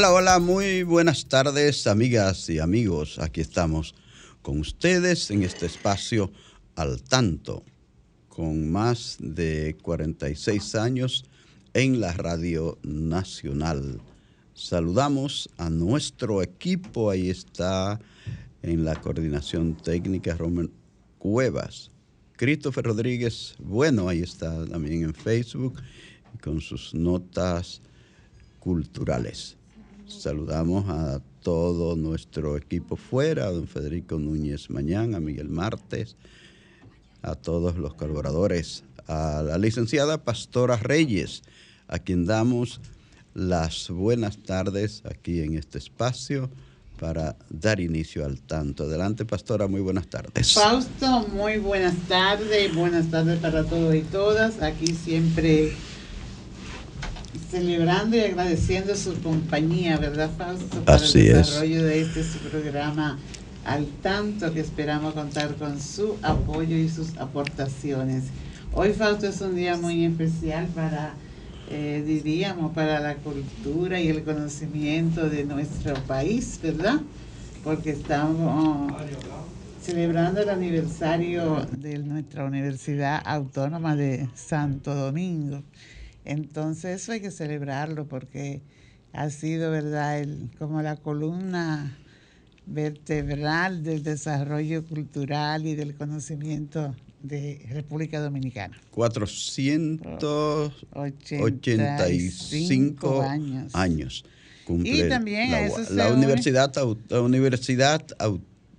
Hola, hola, muy buenas tardes amigas y amigos. Aquí estamos con ustedes en este espacio al tanto, con más de 46 años en la Radio Nacional. Saludamos a nuestro equipo, ahí está en la coordinación técnica Roman Cuevas. Christopher Rodríguez, bueno, ahí está también en Facebook con sus notas culturales. Saludamos a todo nuestro equipo fuera, a don Federico Núñez Mañán, a Miguel Martes, a todos los colaboradores, a la licenciada Pastora Reyes, a quien damos las buenas tardes aquí en este espacio para dar inicio al tanto. Adelante, Pastora, muy buenas tardes. Fausto, muy buenas tardes, buenas tardes para todos y todas. Aquí siempre celebrando y agradeciendo su compañía, ¿verdad, Fausto? Para Así el es. desarrollo de este su programa al tanto que esperamos contar con su apoyo y sus aportaciones. Hoy, Fausto, es un día muy especial para, eh, diríamos, para la cultura y el conocimiento de nuestro país, ¿verdad? Porque estamos celebrando el aniversario de nuestra Universidad Autónoma de Santo Domingo. Entonces eso hay que celebrarlo porque ha sido, ¿verdad?, el, como la columna vertebral del desarrollo cultural y del conocimiento de República Dominicana. 485 años. años. Y también la, a eso UA- se la une- universidad, la universidad,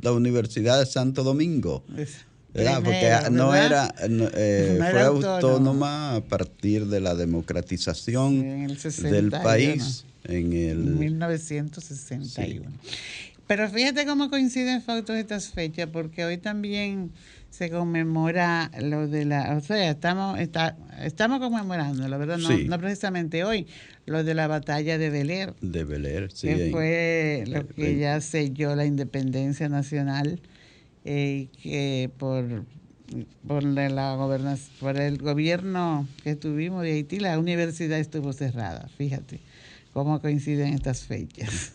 la universidad de Santo Domingo. Es Porque no ¿verdad? era, no, eh, No fue era autónoma. autónoma. a partir de la democratización Sí, del 61. país en el 1961. Pero fíjate cómo coinciden Fausto estas fechas, porque hoy también se conmemora lo de la, o sea, estamos, está, estamos conmemorando, la verdad, no, Sí. no precisamente hoy, lo de la batalla de Beler, de Bel Air, sí, que fue lo que en- ya selló la independencia nacional eh, que por por la, por el gobierno que tuvimos de Haití, la universidad estuvo cerrada. Fíjate cómo coinciden estas fechas.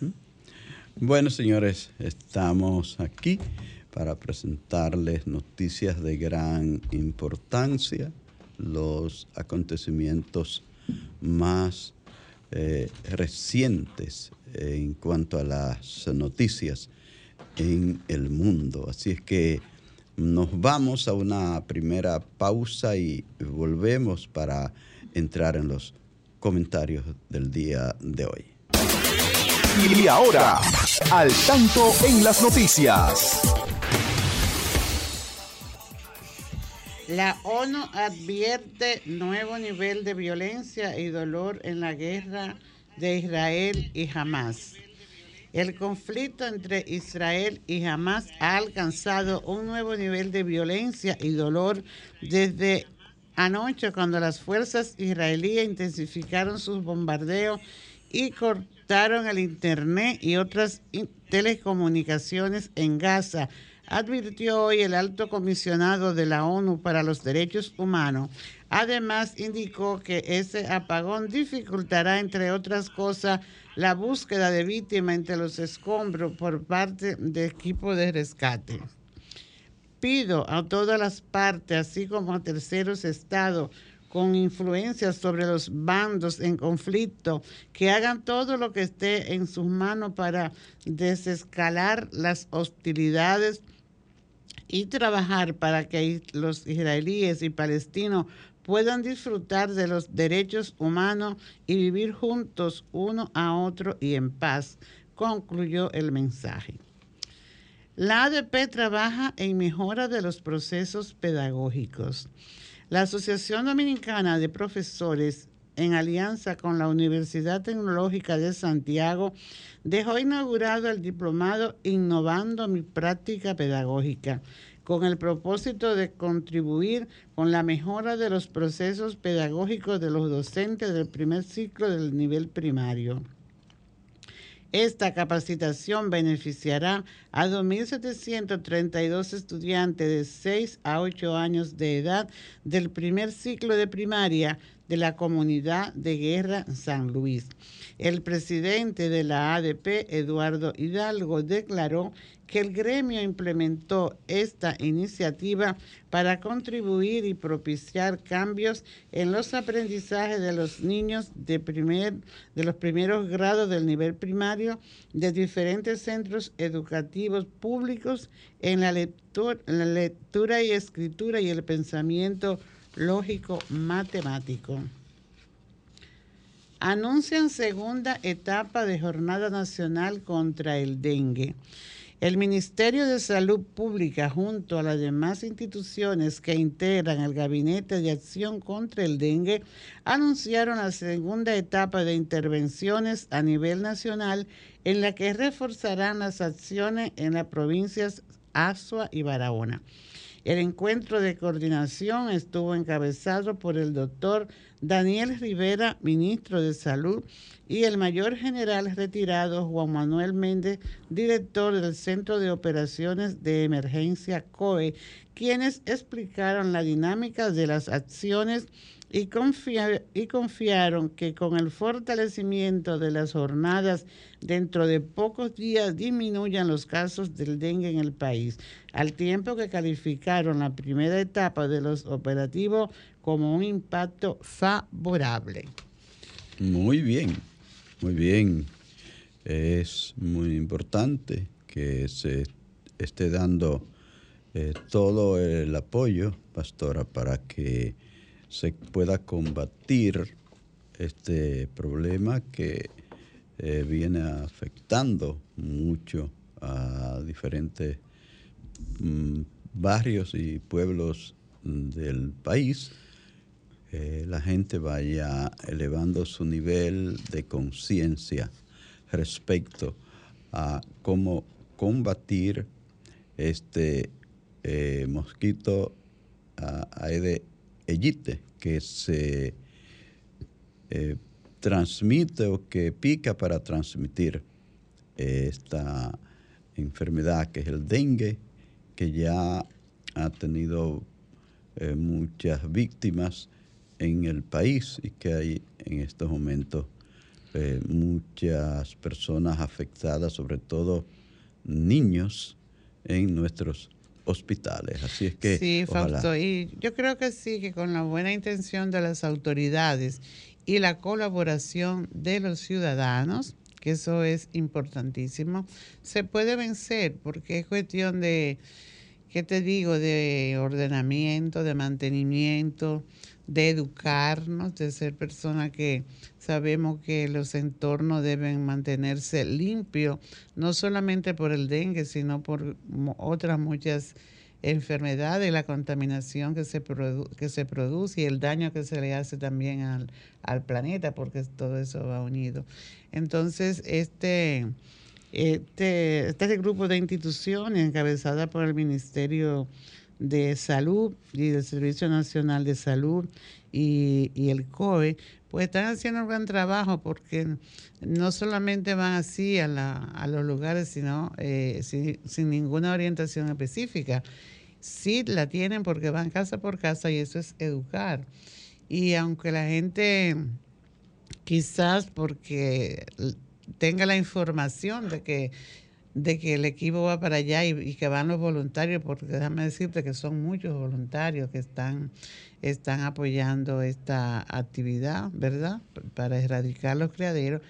Bueno, señores, estamos aquí para presentarles noticias de gran importancia, los acontecimientos más eh, recientes en cuanto a las noticias en el mundo. Así es que nos vamos a una primera pausa y volvemos para entrar en los comentarios del día de hoy. Y ahora, al tanto en las noticias. La ONU advierte nuevo nivel de violencia y dolor en la guerra de Israel y Hamas. El conflicto entre Israel y Hamas ha alcanzado un nuevo nivel de violencia y dolor desde anoche cuando las fuerzas israelíes intensificaron sus bombardeos y cortaron el internet y otras telecomunicaciones en Gaza, advirtió hoy el alto comisionado de la ONU para los Derechos Humanos. Además, indicó que ese apagón dificultará, entre otras cosas, la búsqueda de víctimas entre los escombros por parte de equipos de rescate. Pido a todas las partes, así como a terceros estados, con influencia sobre los bandos en conflicto, que hagan todo lo que esté en sus manos para desescalar las hostilidades y trabajar para que los israelíes y palestinos puedan disfrutar de los derechos humanos y vivir juntos uno a otro y en paz, concluyó el mensaje. La ADP trabaja en mejora de los procesos pedagógicos. La Asociación Dominicana de Profesores, en alianza con la Universidad Tecnológica de Santiago, dejó inaugurado el diplomado Innovando mi práctica pedagógica, con el propósito de contribuir con la mejora de los procesos pedagógicos de los docentes del primer ciclo del nivel primario. Esta capacitación beneficiará a 2.732 estudiantes de 6 a 8 años de edad del primer ciclo de primaria de la comunidad de Guerra San Luis. El presidente de la ADP, Eduardo Hidalgo, declaró que el gremio implementó esta iniciativa para contribuir y propiciar cambios en los aprendizajes de los niños de, primer, de los primeros grados del nivel primario de diferentes centros educativos públicos en la en la lectura y escritura y el pensamiento lógico matemático. Anuncian segunda etapa de Jornada Nacional contra el Dengue. El Ministerio de Salud Pública, junto a las demás instituciones que integran el Gabinete de Acción contra el Dengue, anunciaron la segunda etapa de intervenciones a nivel nacional en la que reforzarán las acciones en las provincias Azua y Barahona. El encuentro de coordinación estuvo encabezado por el doctor Daniel Rivera, ministro de Salud, y el mayor general retirado Juan Manuel Méndez, director del Centro de Operaciones de Emergencia COE, quienes explicaron la dinámica de las acciones y, y confiaron que con el fortalecimiento de las jornadas dentro de pocos días disminuyan los casos del dengue en el país, al tiempo que calificaron la primera etapa de los operativos como un impacto favorable. Muy bien, muy bien. Es muy importante que se esté dando eh, todo el apoyo, pastora, para que se pueda combatir este problema que eh, viene afectando mucho a diferentes mm, barrios y pueblos del país. Eh, la gente vaya elevando su nivel de conciencia respecto a cómo combatir este eh, mosquito Aedes que se eh, transmite o que pica para transmitir esta enfermedad que es el dengue, que ya ha tenido eh, muchas víctimas en el país y que hay en estos momentos eh, muchas personas afectadas, sobre todo niños, en nuestros hospitales. Así es que. Sí, Fausto, y yo creo que sí, que con la buena intención de las autoridades y la colaboración de los ciudadanos, que eso es importantísimo, se puede vencer, porque es cuestión de, ¿qué te digo?, de ordenamiento, de mantenimiento, de educarnos, de ser personas que sabemos que los entornos deben mantenerse limpios, no solamente por el dengue, sino por otras muchas enfermedades, la contaminación que se, que se produce y el daño que se le hace también al, al planeta, porque todo eso va unido. Entonces, este, este, este grupo de instituciones encabezada por el Ministerio de Salud y del Servicio Nacional de Salud y, el COE, pues están haciendo un gran trabajo porque no solamente van así a, los lugares, sino eh, sin, sin, ninguna orientación específica. Sí la tienen porque van casa por casa y eso es educar. Y aunque la gente quizás porque tenga la información de que de que el equipo va para allá y, que van los voluntarios, porque déjame decirte que son muchos voluntarios que están, están apoyando esta actividad, ¿verdad? Para erradicar los criaderos.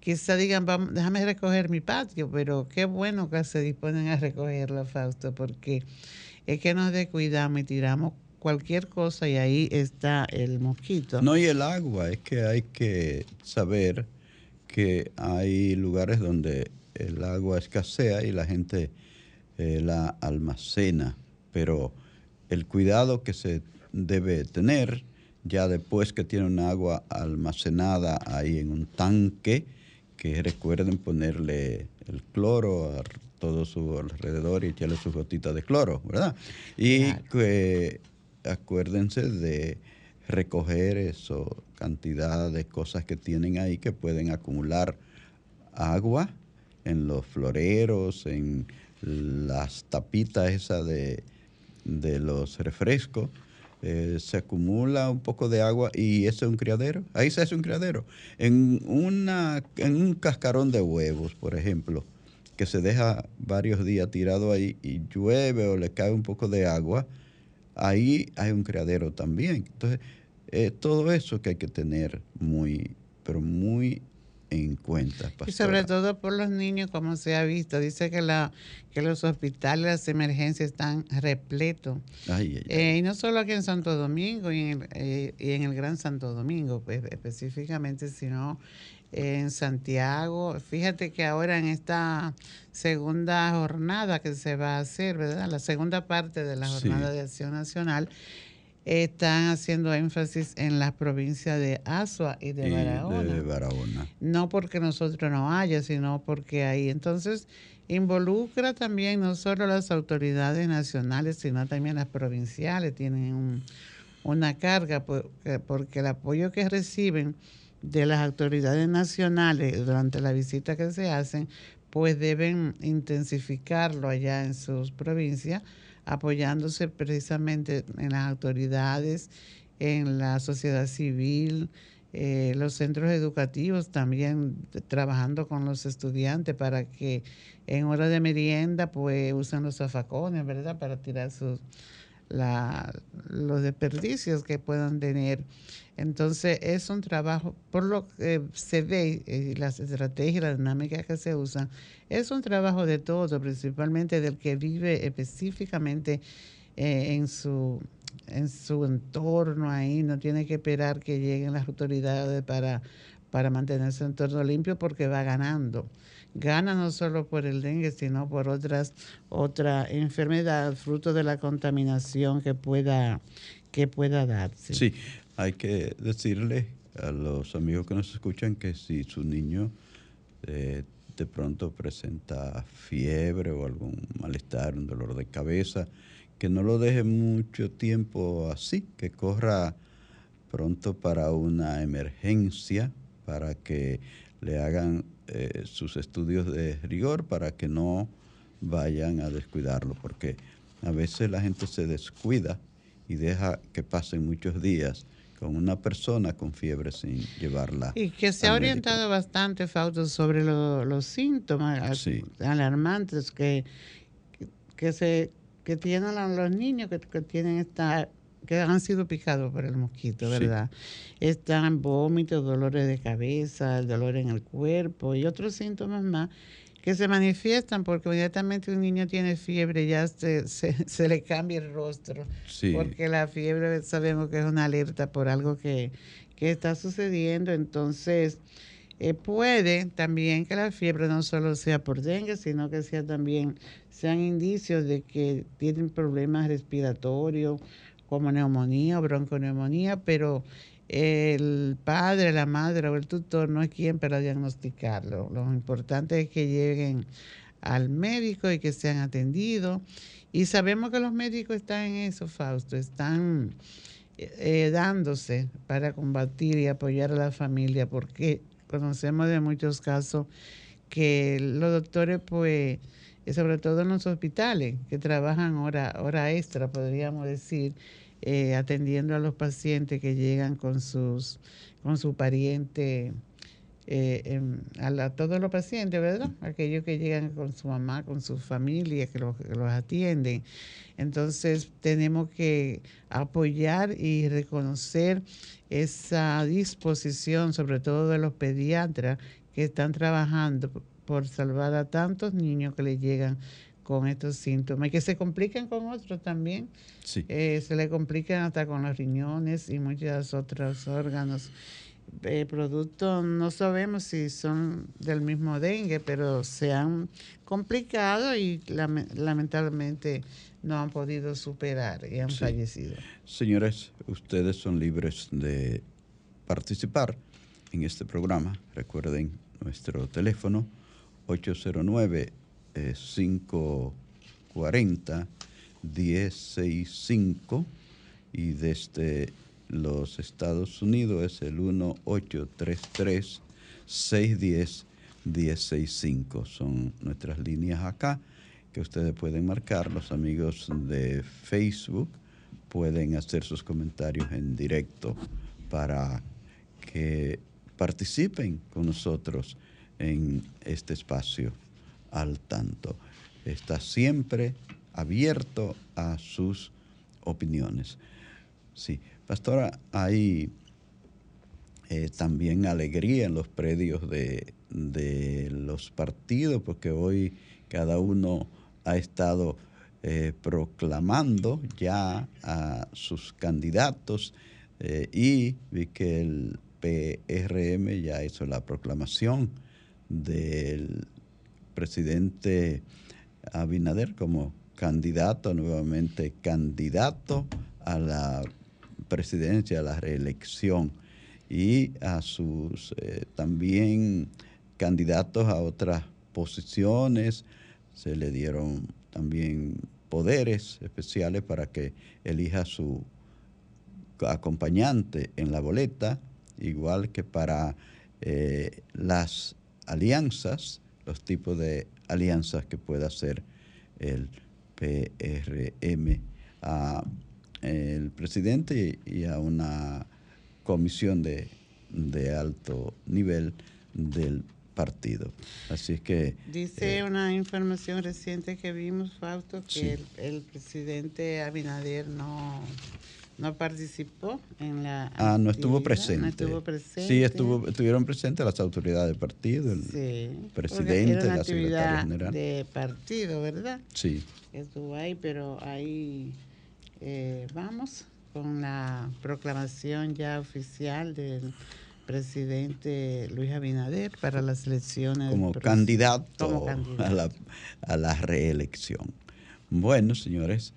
Quizá digan, vamos, déjame recoger mi patio, pero qué bueno que se disponen a recogerlo, Fausto, porque es que nos descuidamos y tiramos cualquier cosa y ahí está el mosquito. No, y el agua, es que hay que saber que hay lugares donde el agua escasea y la gente eh, la almacena, pero el cuidado que se debe tener ya después que tiene un agua almacenada ahí en un tanque, que recuerden ponerle el cloro a todo su alrededor y echarle su gotita de cloro, ¿verdad? Y que acuérdense de recoger eso, cantidad de cosas que tienen ahí que pueden acumular agua en los floreros, en las tapitas esas de, de los refrescos. Eh, se acumula un poco de agua y ese es un criadero. Ahí se hace un criadero. En, una, en un cascarón de huevos, por ejemplo, que se deja varios días tirado ahí y llueve o le cae un poco de agua, ahí hay un criadero también. Entonces, eh, todo eso que hay que tener muy, pero muy en cuenta. Y sobre todo por los niños, como se ha visto. Dice que, la, que los hospitales, las emergencias están repletos. Eh, y no solo aquí en Santo Domingo y en el, eh, y en el Gran Santo Domingo pues, específicamente, sino en Santiago. Fíjate que ahora en esta segunda jornada que se va a hacer, ¿verdad? La segunda parte de la jornada de acción nacional están haciendo énfasis en las provincias de Asua y de, Barahona. No porque nosotros no haya, sino porque ahí. Entonces, involucra también no solo las autoridades nacionales, sino también las provinciales. Tienen una carga porque el apoyo que reciben de las autoridades nacionales durante la visita que se hacen, pues deben intensificarlo allá en sus provincias, apoyándose precisamente en las autoridades, en la sociedad civil, eh, los centros educativos también trabajando con los estudiantes para que en hora de merienda pues usen los zafacones, ¿verdad? Para tirar sus, los desperdicios que puedan tener entonces es un trabajo, por lo que se ve, eh, las estrategias, las dinámicas que se usan, es un trabajo de todo, principalmente del que vive específicamente eh, en, su, en su entorno ahí, no tiene que esperar que lleguen las autoridades para, para mantener su entorno limpio porque va ganando. Gana no solo por el dengue, sino por otras otra enfermedad fruto de la contaminación que pueda que pueda darse. Sí, hay que decirle a los amigos que nos escuchan que si su niño eh, de pronto presenta fiebre o algún malestar, un dolor de cabeza, que no lo deje mucho tiempo así, que corra pronto para una emergencia, para que le hagan eh, sus estudios de rigor, para que no vayan a descuidarlo, porque a veces la gente se descuida y deja que pasen muchos días con una persona con fiebre sin llevarla. Y que se ha orientado bastante, Fausto, sobre los síntomas alarmantes que, que, se, que tienen los niños que, tienen esta que han sido picados por el mosquito, ¿verdad? Están vómitos, dolores de cabeza, dolor en el cuerpo y otros síntomas más que se manifiestan porque inmediatamente un niño tiene fiebre ya se, se, le cambia el rostro. Porque la fiebre sabemos que es una alerta por algo que, está sucediendo. Entonces, eh, puede también que la fiebre no solo sea por dengue, sino que sea también sean indicios de que tienen problemas respiratorios como neumonía o bronconeumonía, pero el padre, la madre o el tutor no es quien para diagnosticarlo. Lo importante es que lleguen al médico y que sean atendidos. Y sabemos que los médicos están en eso, Fausto, están eh, dándose para combatir y apoyar a la familia, porque conocemos de muchos casos que los doctores, pues, sobre todo en los hospitales, que trabajan hora, hora extra, podríamos decir, eh, atendiendo a los pacientes que llegan con sus con su pariente, eh, a, todos los pacientes, ¿verdad? Aquellos que llegan con su mamá, con su familia, que los, que los atienden. Entonces tenemos que apoyar y reconocer esa disposición, sobre todo de los pediatras que están trabajando por salvar a tantos niños que le llegan con estos síntomas y que se complican con otros también. Sí. Eh, se le complican hasta con los riñones y muchos otros órganos. Eh, productos no sabemos si son del mismo dengue, pero se han complicado y lamentablemente no han podido superar y han fallecido. Señores, ustedes son libres de participar en este programa. Recuerden nuestro teléfono 809 540 165 y desde los Estados Unidos es el 1833 610 165. Son nuestras líneas acá que ustedes pueden marcar. Los amigos de Facebook pueden hacer sus comentarios en directo para que participen con nosotros en este espacio al tanto. Está siempre abierto a sus opiniones. Sí, pastora, hay eh, también alegría en los predios de, de, los partidos, porque hoy cada uno ha estado eh, proclamando ya a sus candidatos eh, y vi que el PRM ya hizo la proclamación del presidente Abinader como candidato, nuevamente candidato a la presidencia, a la reelección y a sus eh, también candidatos a otras posiciones. Se le dieron también poderes especiales para que elija su acompañante en la boleta, igual que para eh, las alianzas los tipos de alianzas que pueda hacer el PRM a el presidente y a una comisión de, alto nivel del partido. Así es que... Dice eh, una información reciente que vimos, Fausto, que el, presidente Abinader no no participó en la. Ah, no estuvo presente. No estuvo presente. Sí, estuvo, estuvieron presentes las autoridades del partido, el presidente, la secretaria general. De partido, ¿verdad? Sí. Estuvo ahí, pero ahí eh, vamos con la proclamación ya oficial del presidente Luis Abinader para las elecciones. Como, candidato, A, la, a la reelección. Bueno, señores,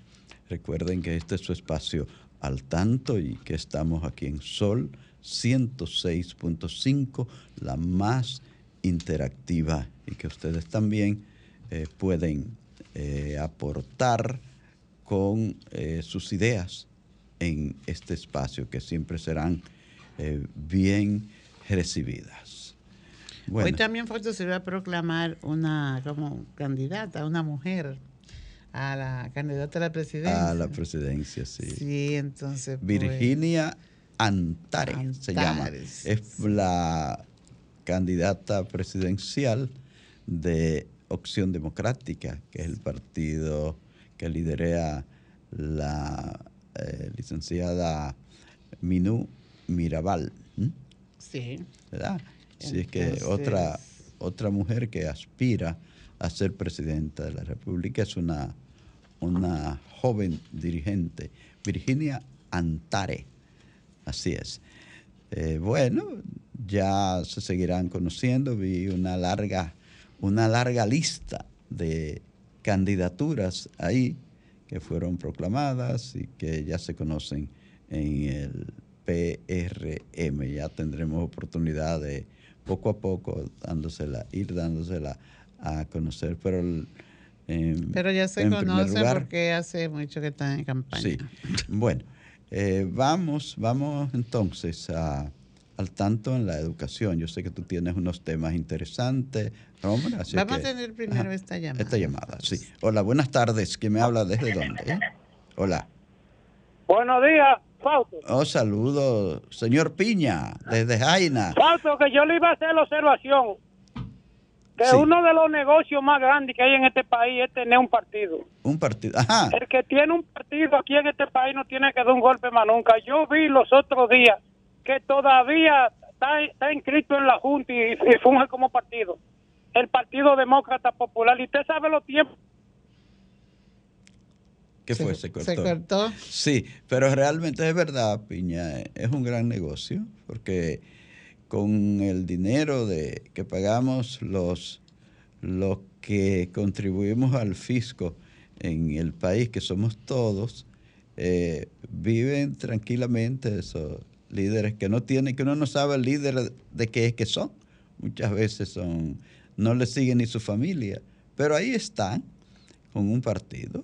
recuerden que este es su espacio al tanto y que estamos aquí en Sol 106.5, la más interactiva y que ustedes también eh, pueden eh, aportar con eh, sus ideas en este espacio que siempre serán bien recibidas. Hoy también se va a proclamar una como candidata, una mujer a la candidata a la presidencia. A la presidencia, sí. Sí, entonces. Pues, Virginia Antares, se llama. Es la candidata presidencial de Opción Democrática, que es el partido que liderea la eh, licenciada Minú Mirabal. Sí. ¿Verdad? Sí, es que otra, otra mujer que aspira a ser presidenta de la República es una una joven dirigente, Virginia Antare. Así es. Eh, bueno, ya se seguirán conociendo. Vi una larga, una larga lista de candidaturas ahí que fueron proclamadas y que ya se conocen en el PRM. Ya tendremos oportunidad de poco a poco dándosela, ir dándosela a conocer. Pero el, pero ya se conoce porque hace mucho que están en campaña. Sí. Bueno, eh, vamos, vamos entonces a, al tanto en la educación. Yo sé que tú tienes unos temas interesantes. Vamos a tener primero esta llamada. Esta llamada, sí. Hola, buenas tardes. ¿Quién me habla desde dónde? Hola. Buenos días, Fausto. Oh, saludo, señor Piña, desde Jaina. Fausto, que yo le iba a hacer la observación que uno de los negocios más grandes que hay en este país es tener un partido. Un partido, ajá. El que tiene un partido aquí en este país no tiene que dar un golpe más nunca. Yo vi los otros días que todavía está, inscrito en la Junta y, funge como partido. El Partido Demócrata Popular. Y usted sabe los tiempos ¿Qué fue? Se cortó. Se cortó. Sí, pero realmente es verdad, Piña, es un gran negocio porque con el dinero de que pagamos los, los que contribuimos al fisco en el país, que somos todos, eh, viven tranquilamente esos líderes que no tienen, que uno no sabe el líder de qué es que son. Muchas veces son, no le siguen ni su familia, pero ahí están con un partido.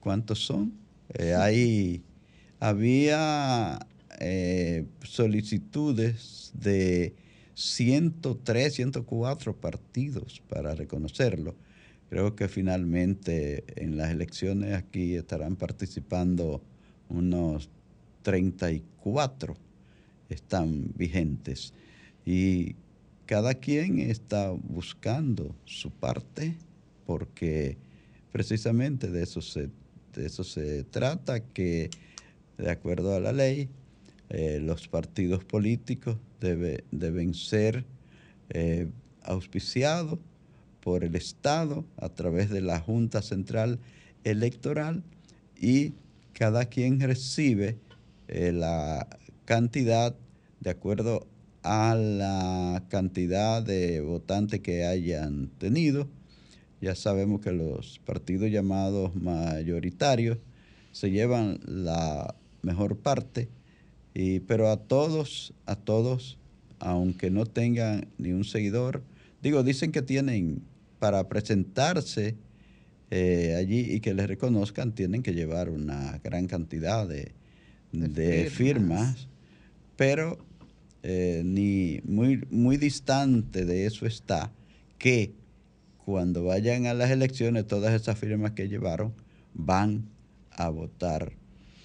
¿Cuántos son? Eh, ahí había eh, solicitudes de 103, 104 partidos para reconocerlo. Creo que finalmente en las elecciones aquí estarán participando unos 34, están vigentes. Y cada quien está buscando su parte porque precisamente de eso se, de eso se trata, que de acuerdo a la ley, eh, los partidos políticos deben ser eh, auspiciados por el Estado a través de la Junta Central Electoral y cada quien recibe eh, la cantidad de acuerdo a la cantidad de votantes que hayan tenido. Ya sabemos que los partidos llamados mayoritarios se llevan la mejor parte, y, pero a todos, a todos, aunque no tengan ni un seguidor, digo, dicen que tienen para presentarse eh, allí y que les reconozcan, tienen que llevar una gran cantidad de, firmas. pero eh, ni muy, muy distante de eso está que cuando vayan a las elecciones, todas esas firmas que llevaron van a votar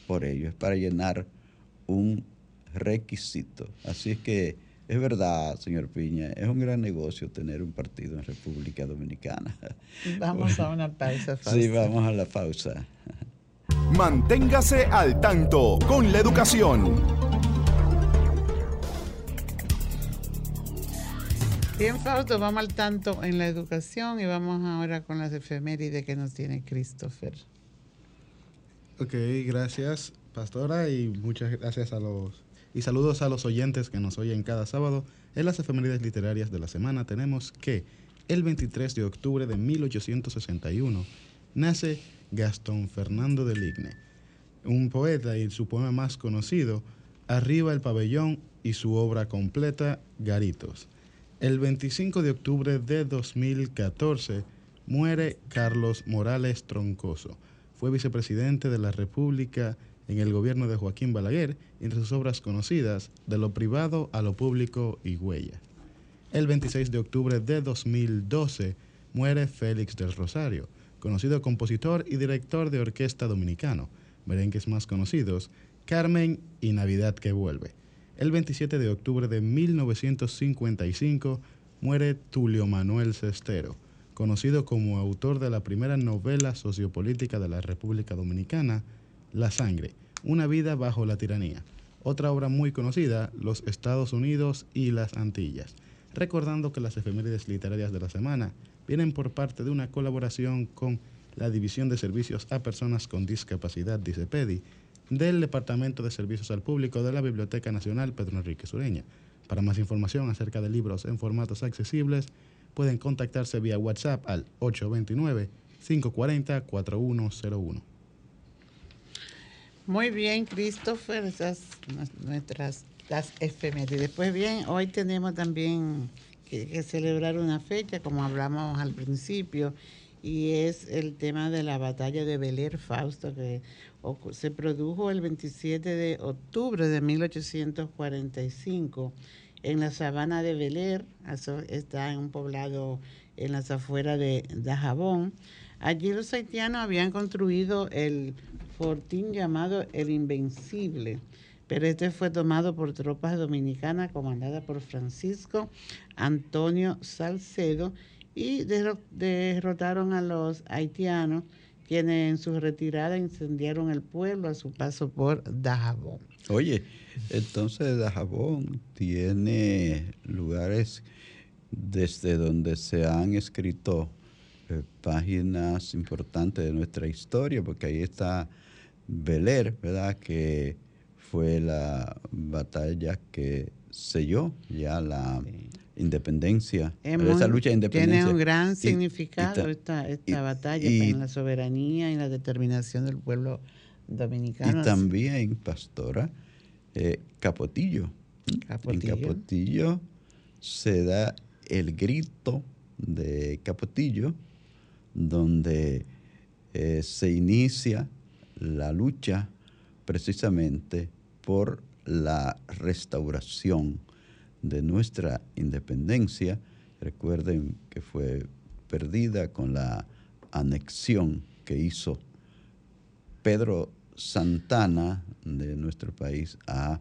por ellos, para llenar un requisito. Así es que es verdad, señor Piña, es un gran negocio tener un partido en República Dominicana. Vamos a una pausa. Sí, vamos a la pausa. Manténgase al tanto con la educación. Bien, Fausto, vamos al tanto en la educación y vamos ahora con las efemérides que nos tiene Christopher. Ok, gracias, pastora, y muchas gracias a los y saludos a los oyentes que nos oyen cada sábado. En las efemérides literarias de la semana tenemos que el 23 de octubre de 1861 nace Gastón Fernando de Ligne, un poeta y su poema más conocido, Arriba el pabellón y su obra completa, Garitos. El 25 de octubre de 2014 muere Carlos Morales Troncoso. Fue vicepresidente de la República en el gobierno de Joaquín Balaguer, entre sus obras conocidas, De lo privado a lo público y Huella. El 26 de octubre de 2012 muere Félix del Rosario, conocido compositor y director de orquesta dominicano, merengues más conocidos, Carmen y Navidad que vuelve. El 27 de octubre de 1955 muere Tulio Manuel Cestero, conocido como autor de la primera novela sociopolítica de la República Dominicana, la sangre, una vida bajo la tiranía. Otra obra muy conocida, Los Estados Unidos y las Antillas. Recordando que las efemérides literarias de la semana vienen por parte de una colaboración con la División de Servicios a Personas con Discapacidad, DICEPEDI, del Departamento de Servicios al Público de la Biblioteca Nacional Pedro Enrique Sureña. Para más información acerca de libros en formatos accesibles, pueden contactarse vía WhatsApp al 829 540 4101. Muy bien, Christopher, esas nuestras las efemérides. Pues bien, hoy tenemos también que, celebrar una fecha, como hablamos al principio, y es el tema de la batalla de Beler Fausto, que se produjo el 27 de octubre de 1845 en la sabana de Beler, está en un poblado en las afueras de Dajabón. Allí los haitianos habían construido el fortín llamado el Invencible, pero este fue tomado por tropas dominicanas comandadas por Francisco Antonio Salcedo y derrotaron a los haitianos, quienes en su retirada incendiaron el pueblo a su paso por Dajabón. Oye, entonces Dajabón tiene lugares desde donde se han escrito eh, páginas importantes de nuestra historia, porque ahí está Beler, ¿verdad? Que fue la batalla que selló ya la independencia, esa lucha de independencia. Tiene un gran significado esta, esta batalla en la soberanía y la determinación del pueblo dominicano. Y también, pastora, eh, Capotillo. Capotillo. En Capotillo se da el grito de Capotillo, donde eh, se inicia la lucha precisamente por la restauración de nuestra independencia. Recuerden que fue perdida con la anexión que hizo Pedro Santana de nuestro país a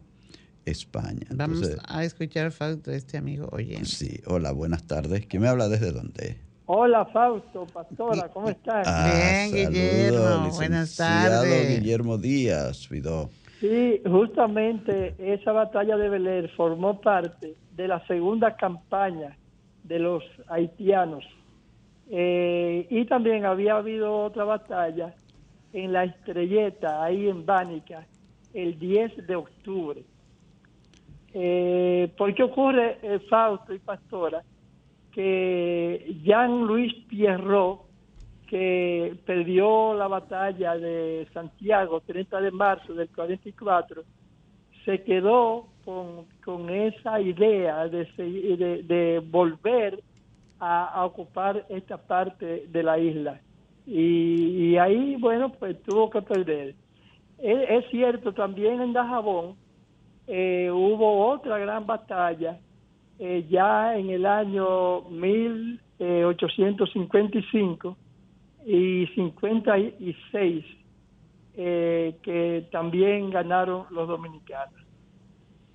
España. Vamos a escuchar Fausto, este amigo oyente. Sí, hola, buenas tardes. ¿Quién me habla desde dónde? Hola Fausto, pastora, ¿cómo estás? Ah, Bien, Guillermo, buenas tardes. Guillermo Díaz, Vidó. Sí, justamente esa batalla de Beler formó parte de la segunda campaña de los haitianos. Eh, y también había habido otra batalla en la estrelleta, ahí en Bánica, el 10 de octubre. Eh, ¿Por qué ocurre, eh, Fausto y Pastora, que Jean-Louis Pierrot que perdió la batalla de Santiago 30 de marzo del 44, se quedó con, esa idea de, de, volver a, ocupar esta parte de la isla. Y, ahí, bueno, pues tuvo que perder. Es, cierto, también en Dajabón eh, hubo otra gran batalla eh, ya en el año 1855 y 56 eh, que también ganaron los dominicanos,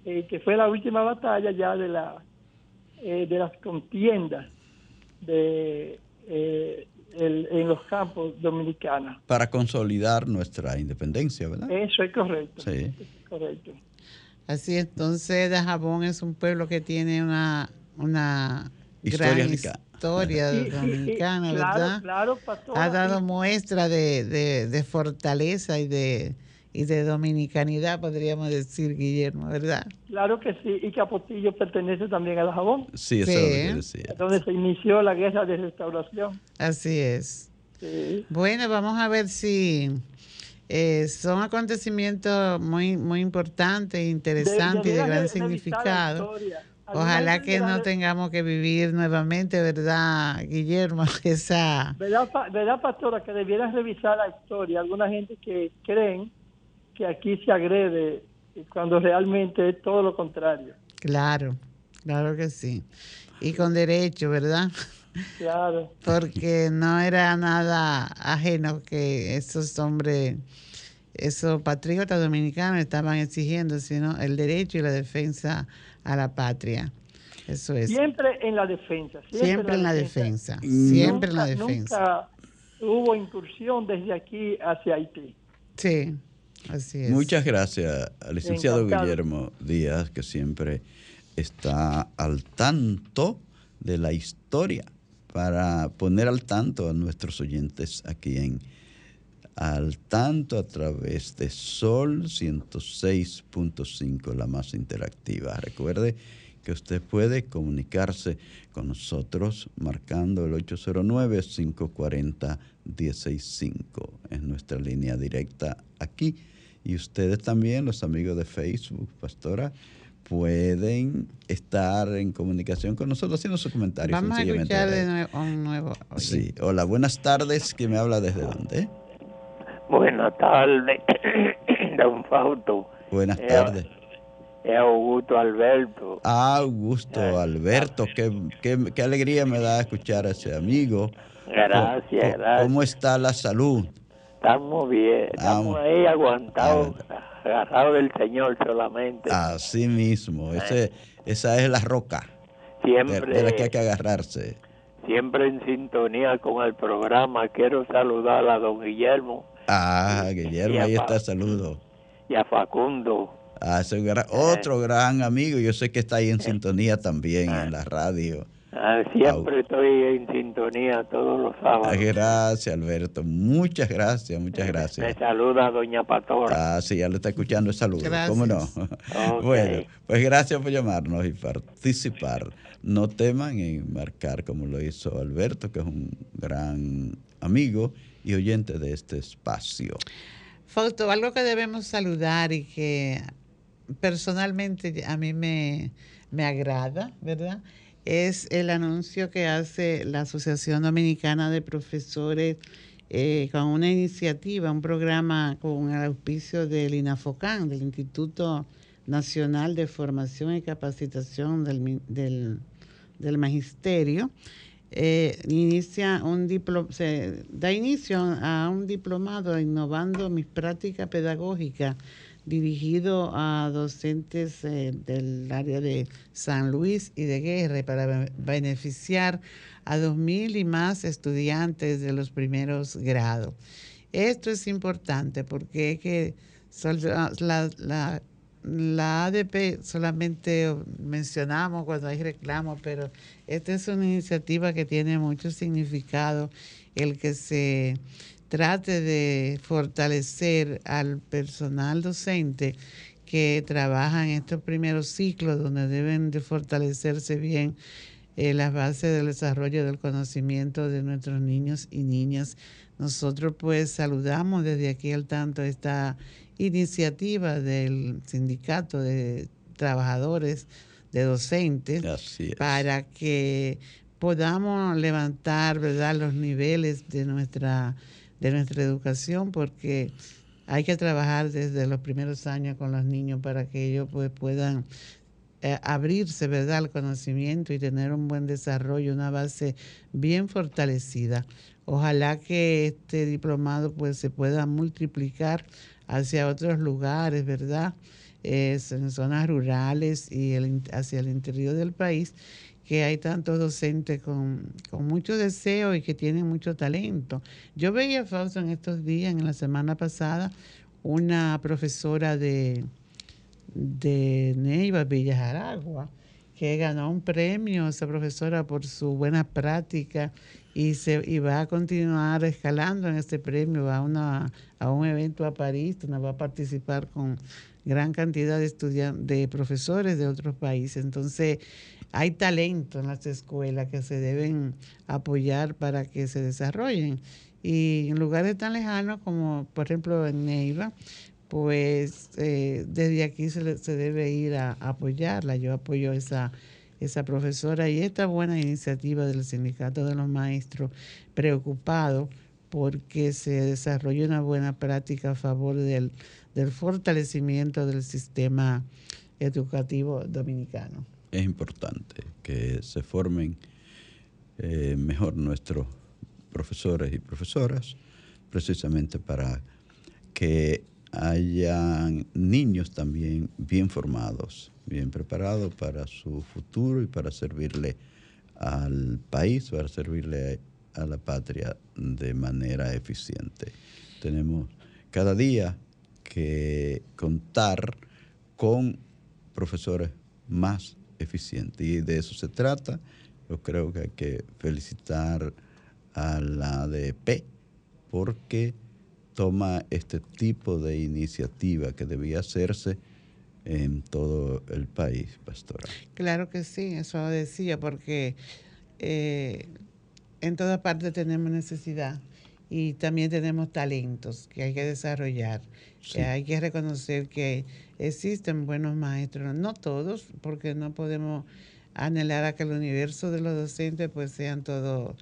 eh, que fue la última batalla ya de la eh, de las contiendas de en los campos dominicanos. Para consolidar nuestra independencia, ¿verdad? Eso es correcto. Sí. correcto. Así entonces Dajabón es un pueblo que tiene una, una gran historia dominicana, ¿verdad? Claro, ha dado muestra de, fortaleza y de, y de dominicanidad, podríamos decir, Guillermo, ¿verdad? Claro que sí, y que Apostillo pertenece también a Jabón. Sí, eso es Donde se inició la guerra de restauración. Así es. Bueno, vamos a ver si eh, son acontecimientos muy, muy importantes, interesantes y de gran significado. Ojalá que no tengamos que vivir nuevamente, ¿verdad, Guillermo? Esa... ¿Verdad, ¿Verdad, pastora, que debieras revisar la historia? Alguna gente que creen que aquí se agrede cuando realmente es todo lo contrario. Claro, claro que sí. Y con derecho, ¿verdad? Claro. Porque no era nada ajeno que esos hombres, esos patriotas dominicanos estaban exigiendo, sino el derecho y la defensa a la patria. Eso es. Siempre en la defensa. Siempre, en la defensa. Siempre en la defensa. Nunca hubo incursión desde aquí hacia Haití. Sí, así es. Muchas gracias al licenciado Guillermo Díaz, que siempre está al tanto de la historia para poner al tanto a nuestros oyentes aquí en al tanto a través de Sol 106.5, la más interactiva. Recuerde que usted puede comunicarse con nosotros marcando el 809-540-165. Es nuestra línea directa aquí. Y ustedes también, los amigos de Facebook, Pastora, pueden estar en comunicación con nosotros haciendo sus comentarios. Vamos a escuchar de nuevo, un nuevo. Sí, hola, buenas tardes. ¿Quién me habla desde dónde? Buenas tardes, don Fausto. Buenas eh, tardes. Es Augusto Alberto. Ah, Augusto Alberto, qué, qué, alegría me da escuchar a ese amigo. Gracias, gracias. ¿Cómo está la salud? Estamos bien, estamos ahí aguantados, agarrados del Señor solamente. Así mismo, ese, esa es la roca siempre, de la que hay que agarrarse. Siempre en sintonía con el programa. Quiero saludar a don Guillermo Ah, Guillermo, ahí está, saludo. Y a Facundo. Ah, ese otro gran amigo, yo sé que está ahí en sintonía también en la radio. Ah, siempre estoy en sintonía todos los sábados. Gracias, Alberto. Muchas gracias, muchas gracias. Me saluda doña Pastora. Ah, sí, ya lo está escuchando el saludo. ¿Cómo no? Bueno, pues gracias por llamarnos y participar. No teman en marcar como lo hizo Alberto, que es un gran amigo y oyente de este espacio. Fausto, algo que debemos saludar y que personalmente a mí me, me agrada, ¿verdad? Es el anuncio que hace la Asociación Dominicana de Profesores eh, con una iniciativa, un programa con el auspicio del INAFOCAN, del Instituto Nacional de Formación y Capacitación del, del, Magisterio. Eh, inicia un se da inicio a un diplomado innovando mis prácticas pedagógicas dirigido a docentes eh, del área de San Luis y de Guerra para beneficiar a 2.000 y más estudiantes de los primeros grados. Esto es importante porque que la, la, la ADP solamente mencionamos cuando hay reclamos, pero esta es una iniciativa que tiene mucho significado, el que se trate de fortalecer al personal docente que trabaja en estos primeros ciclos donde deben de fortalecerse bien eh, las bases del desarrollo del conocimiento de nuestros niños y niñas. Nosotros pues saludamos desde aquí al tanto esta iniciativa del sindicato de trabajadores, de docentes, para que podamos levantar ¿verdad? los niveles de nuestra de nuestra educación porque hay que trabajar desde los primeros años con los niños para que ellos pues, puedan eh, abrirse ¿verdad? al conocimiento y tener un buen desarrollo, una base bien fortalecida. Ojalá que este diplomado pues se pueda multiplicar hacia otros lugares, ¿verdad? en zonas rurales y hacia el interior del país que hay tantos docentes con, mucho deseo y que tienen mucho talento. Yo veía, Fausto, en estos días, en la semana pasada, una profesora de, de Neiva, Villajaragua, que ganó un premio, esa profesora, por su buena práctica y, se, y va a continuar escalando en este premio, va a, una, a un evento a París, donde va a participar con gran cantidad de de profesores de otros países. Entonces, hay talento en las escuelas que se deben apoyar para que se desarrollen. Y en lugares tan lejanos como, por ejemplo, en Neiva, pues eh, desde aquí se, se, debe ir a, apoyarla. Yo apoyo esa, esa profesora y esta buena iniciativa del Sindicato de los Maestros, preocupado porque se desarrolle una buena práctica a favor del, del fortalecimiento del sistema educativo dominicano es importante que se formen eh, mejor nuestros profesores y profesoras, precisamente para que hayan niños también bien formados, bien preparados para su futuro y para servirle al país, para servirle a la patria de manera eficiente. Tenemos cada día que contar con profesores más eficiente. Y de eso se trata. Yo creo que hay que felicitar a la ADP porque toma este tipo de iniciativa que debía hacerse en todo el país, pastora. Claro que sí, eso decía, porque eh, en toda parte tenemos necesidad y también tenemos talentos que hay que desarrollar. hay que reconocer que existen buenos maestros, no todos, porque no podemos anhelar a que el universo de los docentes pues sean todos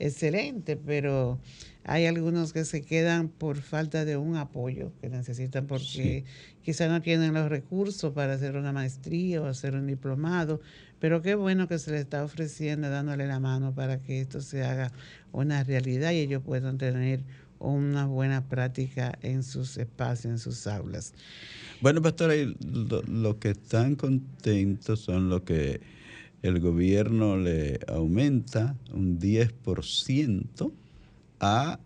excelentes, pero hay algunos que se quedan por falta de un apoyo que necesitan porque quizá no tienen los recursos para hacer una maestría o hacer un diplomado, pero qué bueno que se les está ofreciendo, dándole la mano para que esto se haga una realidad y ellos puedan tener una buena práctica en sus espacios, en sus aulas. Bueno, pastora, los lo que están contentos son los que el gobierno le aumenta un 10% a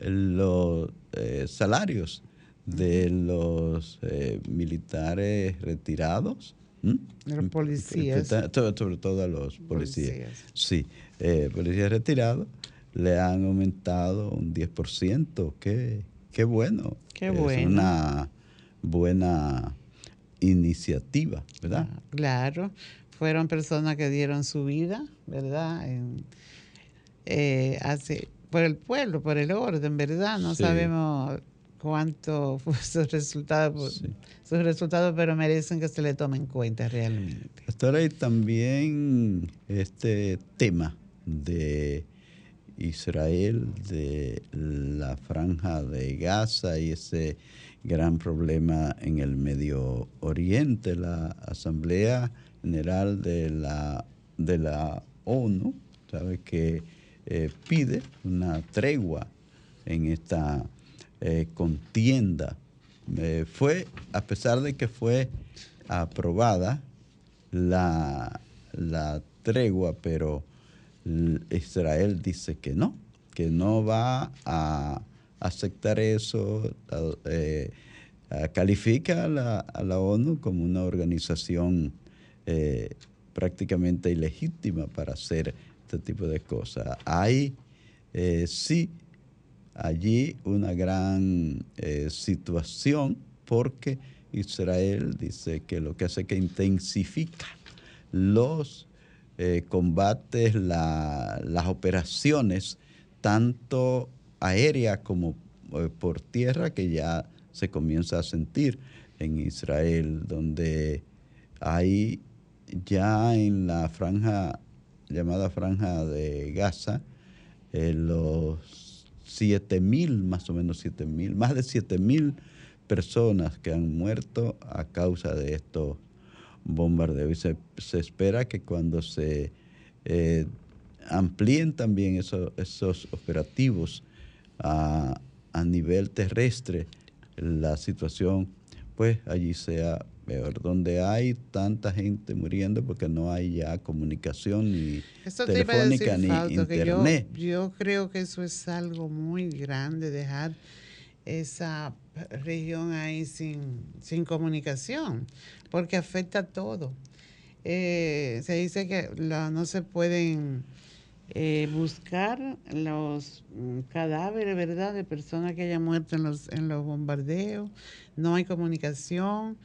los eh, salarios de los eh, militares retirados ¿Mm? Los policías. Sobre todo a los policías. Sí, eh, policías retirados le han aumentado un 10%. Qué, qué bueno. Qué bueno. Es una buena iniciativa, ¿verdad? Ah, claro. Fueron personas que dieron su vida, ¿verdad? Eh, hace, por el pueblo, por el orden, ¿verdad? No sabemos cuánto fue su resultado, sus resultados, pero merecen que se le tome en cuenta realmente. Hasta ahora hay también este tema de Israel, de la franja de Gaza y ese gran problema en el Medio Oriente. La Asamblea General de la, de la ONU, sabe que eh, pide una tregua en esta eh, contienda. Eh, fue, a pesar de que fue aprobada la, la tregua, pero Israel dice que no, que no va a aceptar eso, eh, califica a la, ONU como una organización prácticamente ilegítima para hacer este tipo de cosas. Hay sí allí una gran situación porque Israel dice que lo que hace es que intensifica los combates, las operaciones, tanto aérea como eh, por tierra que ya se comienza a sentir en Israel, donde hay ya en la franja llamada franja de Gaza, eh, los 7 mil, más o menos 7 mil, más de 7 mil personas que han muerto a causa de estos bombardeos. Y se, espera que cuando se eh, amplíen también esos operativos a, nivel terrestre la situación, pues allí sea peor, donde hay tanta gente muriendo porque no hay ya comunicación ni telefónica ni internet. Yo, creo que eso es algo muy grande, dejar esa región ahí sin, sin comunicación, porque afecta a todo. Eh, se dice que no se pueden eh, buscar los mm, cadáveres, ¿verdad?, de personas que hayan muerto en los, en los bombardeos, no hay comunicación.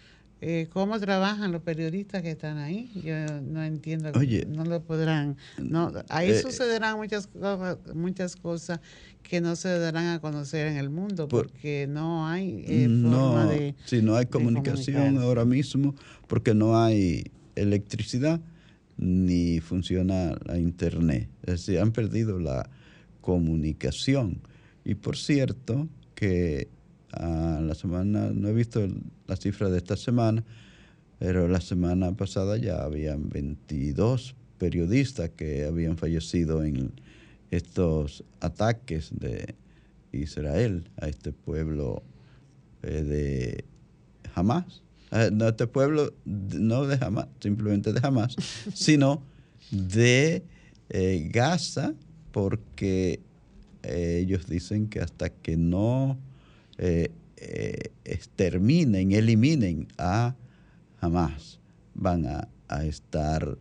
Eh, ¿Cómo trabajan los periodistas que están ahí? Yo no entiendo, no lo podrán. No, ahí eh, sucederán muchas cosas, muchas cosas que no se darán a conocer en el mundo porque no hay forma de. Si no hay comunicación ahora mismo, porque no hay electricidad ni funciona la internet. Es decir, han perdido la comunicación. Y por cierto, que la semana, no he visto la cifra de esta semana, pero la semana pasada ya habían 22 periodistas que habían fallecido en estos ataques de Israel a este pueblo eh, de Hamas. Eh, no este pueblo, no de Hamas, simplemente de Hamas, sino de eh, Gaza, porque ellos dicen que hasta que no exterminen, eliminen a Hamas, van a, estar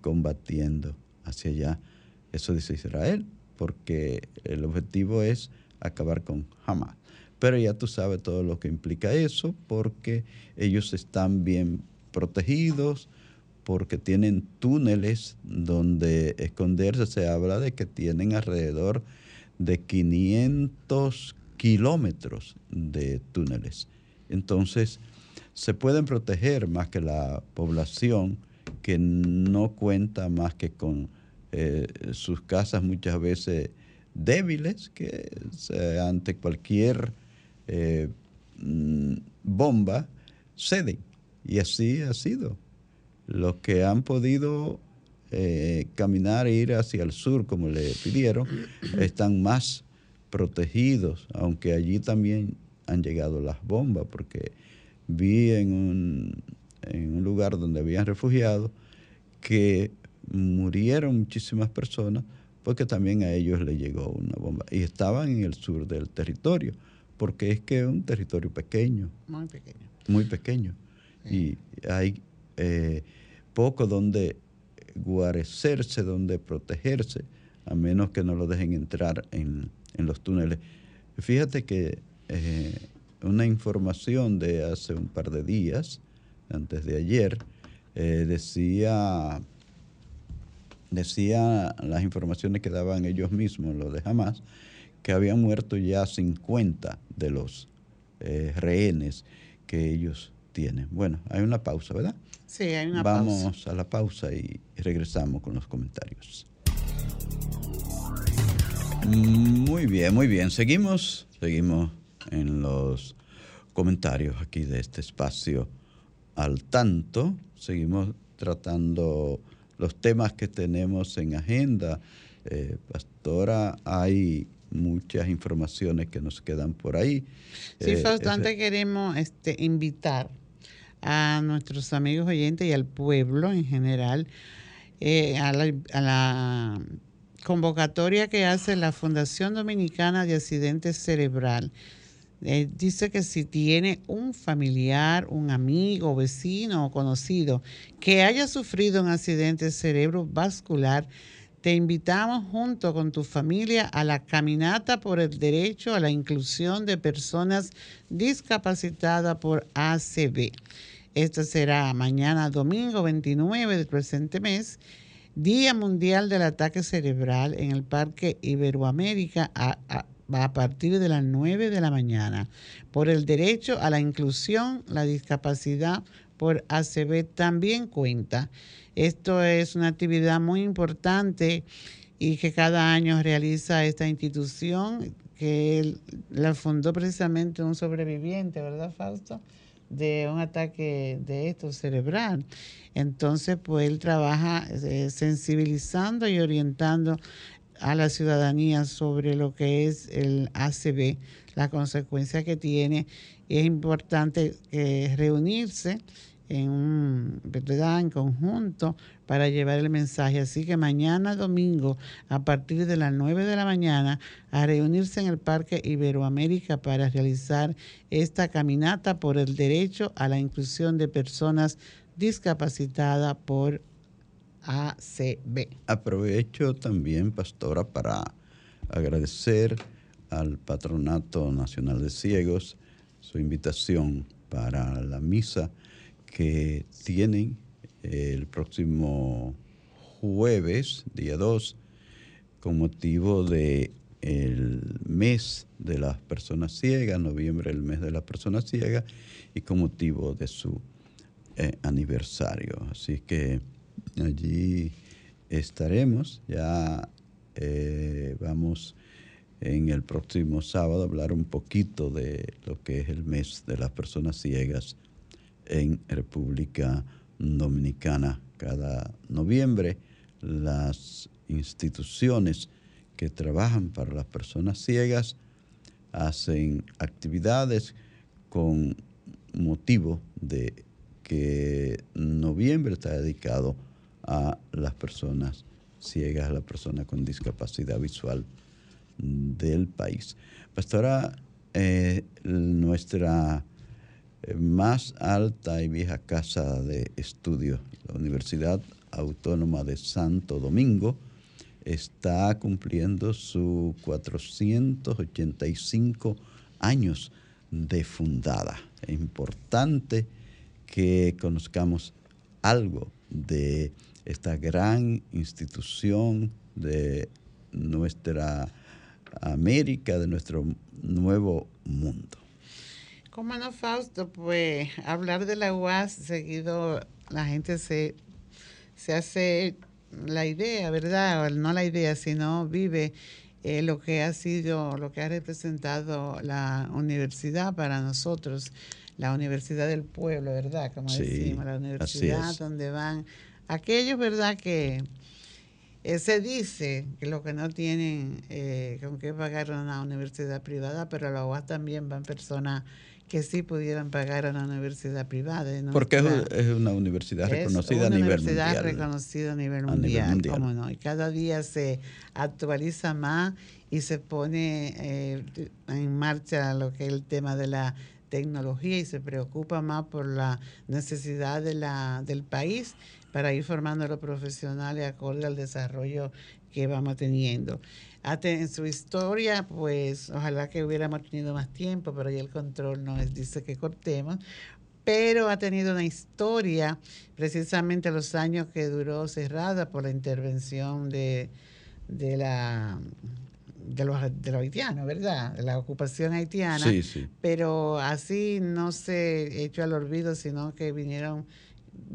combatiendo hacia allá. Eso dice Israel, porque el objetivo es acabar con Hamas. Pero ya tú sabes todo lo que implica eso, porque ellos están bien protegidos, porque tienen túneles donde esconderse. Se habla de que tienen alrededor de 500 kilómetros de túneles. Entonces, se pueden proteger más que la población que no cuenta más que con eh, sus casas muchas veces débiles, que ante cualquier eh, mm, bomba ceden. Y así ha sido. Los que han podido eh, caminar e ir hacia el sur, como le pidieron, están más protegidos, aunque allí también han llegado las bombas, porque vi en un, en un lugar donde habían refugiados que murieron muchísimas personas porque también a ellos le llegó una bomba y estaban en el sur del territorio porque es que es un territorio pequeño. Muy pequeño. Muy pequeño. y hay eh, poco donde guarecerse, donde protegerse, a menos que no lo dejen entrar en, los túneles. Fíjate que eh, una información de hace un par de días, antes de ayer, eh, decía, decía las informaciones que daban ellos mismos, lo de Hamas, que habían muerto ya 50 de los eh, rehenes que ellos tienen. Bueno, hay una pausa, ¿verdad? Sí, hay una pausa. Vamos a la pausa y regresamos con los comentarios. Muy bien, muy bien. Seguimos, seguimos en los comentarios aquí de este espacio al tanto. Seguimos tratando los temas que tenemos en agenda. Eh, pastora, hay muchas informaciones que nos quedan por ahí. Sí, eh, queremos este, invitar a nuestros amigos oyentes y al pueblo en general eh, a, la, convocatoria que hace la Fundación Dominicana de Accidentes Cerebral. Eh, dice que si tiene un familiar, un amigo, vecino o conocido que haya sufrido un accidente cerebrovascular, te invitamos junto con tu familia a la caminata por el derecho a la inclusión de personas discapacitadas por ACB. Esto será mañana domingo 29 del presente mes, Día Mundial del Ataque Cerebral en el Parque Iberoamérica a, a partir de las 9 de la mañana. Por el derecho a la inclusión, la discapacidad por ACB también cuenta. Esto es una actividad muy importante y que cada año realiza esta institución que la fundó precisamente un sobreviviente, ¿verdad, Fausto? De un ataque de esto cerebral. Entonces, pues él trabaja eh, sensibilizando y orientando a la ciudadanía sobre lo que es el ACB, la consecuencia que tiene. es importante eh, reunirse en un, ¿verdad? en conjunto para llevar el mensaje. Así que mañana domingo, a partir de las 9 de la mañana, a reunirse en el Parque Iberoamérica para realizar esta caminata por el derecho a la inclusión de personas discapacitadas por ACB. Aprovecho también, pastora, para agradecer al Patronato Nacional de Ciegos su invitación para la misa que tienen el próximo jueves, día 2, con motivo de mes de las personas ciegas, noviembre el mes de las personas ciegas, y con motivo de su eh, aniversario. Así que allí estaremos, ya eh, vamos en el próximo sábado a hablar un poquito de lo que es el mes de las personas ciegas en República Dominicana. Cada noviembre las instituciones que trabajan para las personas ciegas hacen actividades con motivo de que noviembre está dedicado a las personas ciegas, a las personas con discapacidad visual del país. Pastora, eh, nuestra más alta y vieja casa de estudios, la Universidad Autónoma de Santo Domingo, está cumpliendo sus 485 años de fundada. Es importante que conozcamos algo de esta gran institución de nuestra América, de nuestro nuevo mundo. ¿Cómo no, Fausto? Pues hablar de la UAS seguido la gente se, se hace la idea, ¿verdad? No la idea, sino vive eh, lo que ha sido, lo que ha representado la universidad para nosotros, la universidad del pueblo, ¿verdad? Como decimos, la universidad donde van aquellos, ¿verdad? Que eh, se dice que los que no tienen eh, con qué pagar una universidad privada, pero a la UAS también van personas que sí pudieran pagar a una universidad privada. Porque es una universidad reconocida a nivel mundial. universidad reconocida a nivel mundial, cómo no. Y cada día se actualiza más y se pone eh, en marcha lo que es el tema de la tecnología y se preocupa más por la necesidad de la, del país para ir formando a los profesionales acorde al desarrollo que vamos teniendo. En su historia, pues ojalá que hubiéramos tenido más tiempo, pero ya el control nos dice que cortemos. Pero ha tenido una historia, precisamente los años que duró cerrada por la intervención de, de la de los, de los haitianos, ¿verdad? De la ocupación haitiana. Sí, sí. Pero así no se echó al olvido, sino que vinieron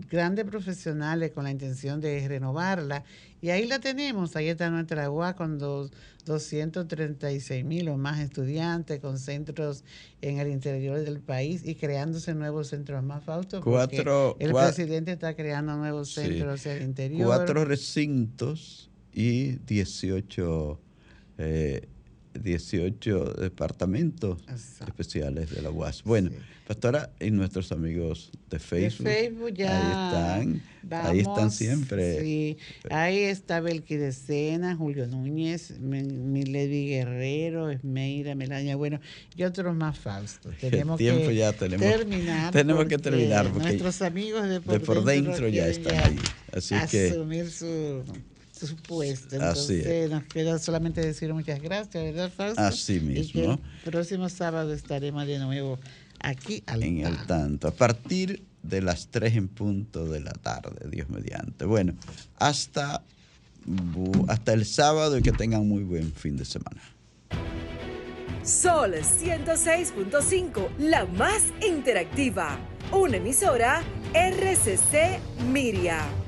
grandes profesionales con la intención de renovarla. Y ahí la tenemos, ahí está nuestra UA con dos, 236 mil o más estudiantes, con centros en el interior del país y creándose nuevos centros más, Fausto. Cuatro, el presidente está creando nuevos centros en el interior. Cuatro recintos y 18 eh, 18 departamentos especiales de la UAS. Bueno, pastora, y nuestros amigos de Facebook, ya ahí están, ahí están siempre. Sí, ahí está Belki de Sena, Julio Núñez, Milady Guerrero, Esmeira, Melania, bueno, y otros más falsos. Tenemos tiempo que ya tenemos, terminar. Tenemos que terminar porque nuestros amigos de por, de por dentro, ya están ahí. Así asumir su supuesto. Entonces nos queda solamente decir muchas gracias, ¿verdad, Fausto? Así mismo. el próximo sábado estaremos de nuevo aquí al en el tanto. A partir de las 3 en punto de la tarde, Dios mediante. Bueno, hasta, hasta el sábado y que tengan muy buen fin de semana. Sol 106.5, la más interactiva. Una emisora RCC Miria.